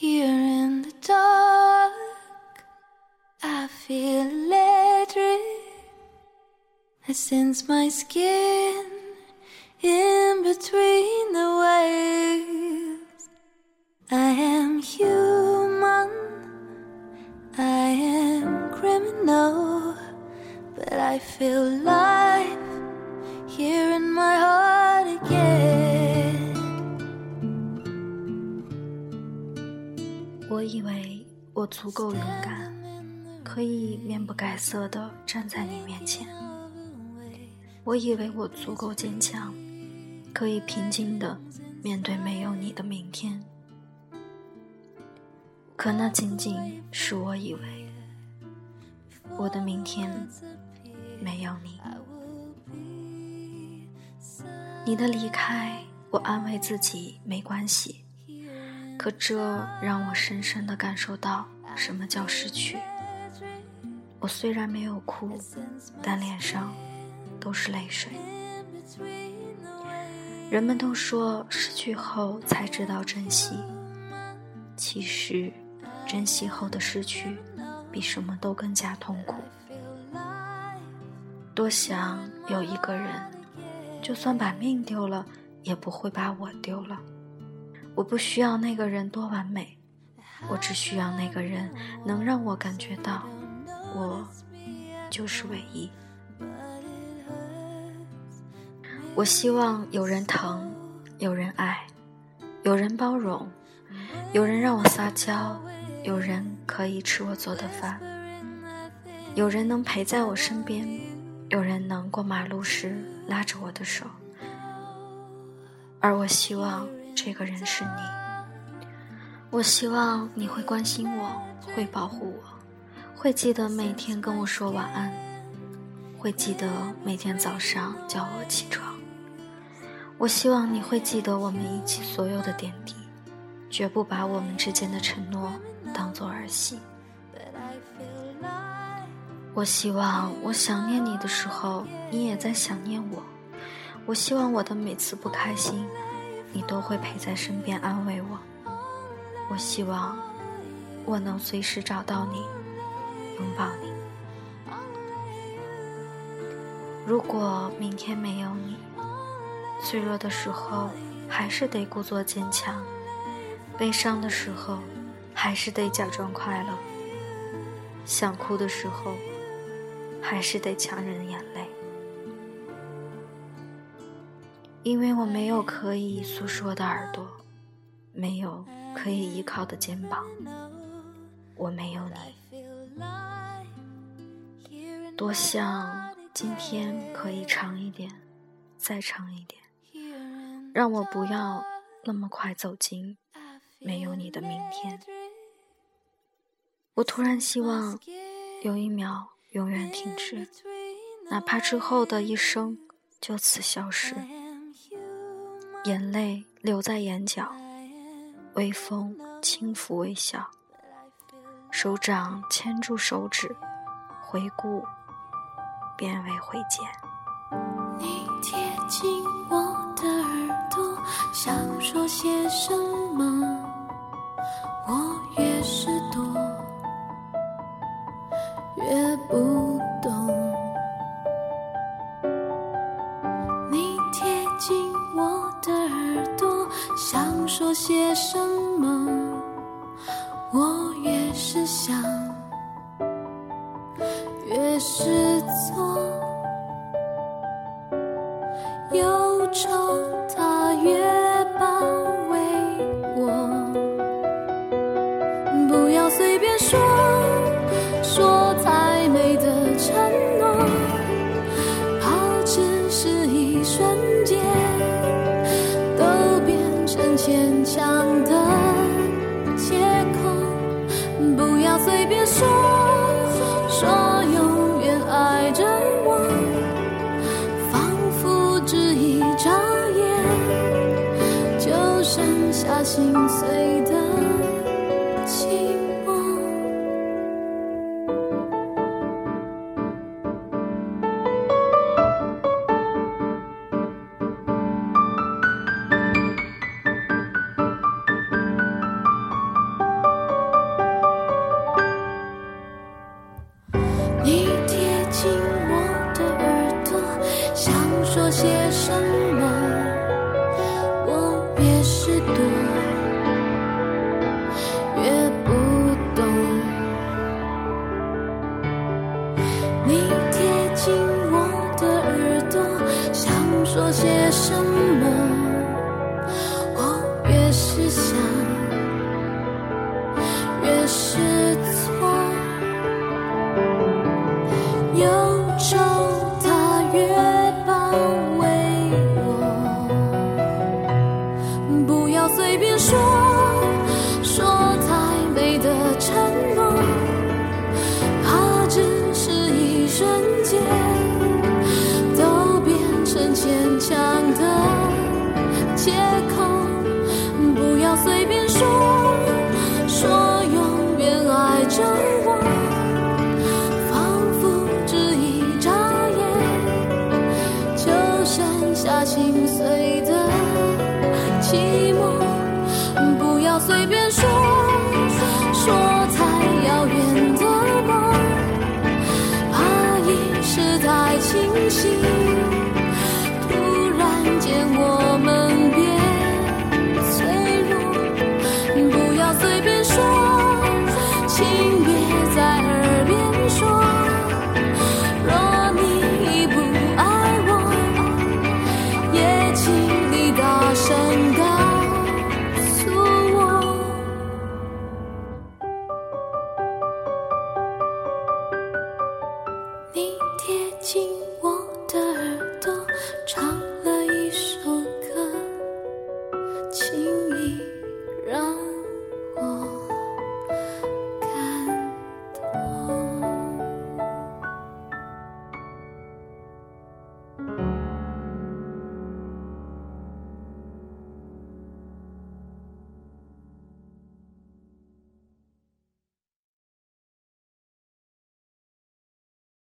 Here in the dark, I feel electric. I sense my skin in between the waves. I am human, I am criminal, but I feel life 我以为我足够勇敢，可以面不改色地站在你面前。我以为我足够坚强，可以平静地面对没有你的明天。可那仅仅是我以为，我的明天没有你。你的离开，我安慰自己没关系。可这让我深深地感受到什么叫失去。我虽然没有哭，但脸上都是泪水。人们都说失去后才知道珍惜，其实珍惜后的失去比什么都更加痛苦。多想有一个人，就算把命丢了，也不会把我丢了。我不需要那个人多完美，我只需要那个人能让我感觉到，我就是唯一。我希望有人疼，有人爱，有人包容，有人让我撒娇，有人可以吃我做的饭，有人能陪在我身边，有人能过马路时拉着我的手，而我希望。这个人是你，我希望你会关心我，会保护我，会记得每天跟我说晚安，会记得每天早上叫我起床。我希望你会记得我们一起所有的点滴，绝不把我们之间的承诺当做儿戏。我希望我想念你的时候，你也在想念我。我希望我的每次不开心。你都会陪在身边安慰我。我希望我能随时找到你，拥抱你。如果明天没有你，脆弱的时候还是得故作坚强，悲伤的时候还是得假装快乐，想哭的时候还是得强忍眼泪。因为我没有可以诉说的耳朵，没有可以依靠的肩膀，我没有你。多想今天可以长一点，再长一点，让我不要那么快走进没有你的明天。我突然希望有一秒永远停止，哪怕之后的一生就此消失。眼泪流在眼角，微风轻拂微笑，手掌牵住手指，回顾便为回见。你贴近我的耳朵，想说些什么？说些什么，我越是想，越是错。忧愁它越包围我，不要随便说，说再美的承诺，怕只是一瞬想。的借口，不要随便说，说永远爱着我，仿佛只一眨眼，就剩下心碎的。是寂寞，不要随便说说太遥远的梦，怕一时太清醒，突然间我们变脆弱。不要随便说，请别在耳边说，若你不爱我，也请。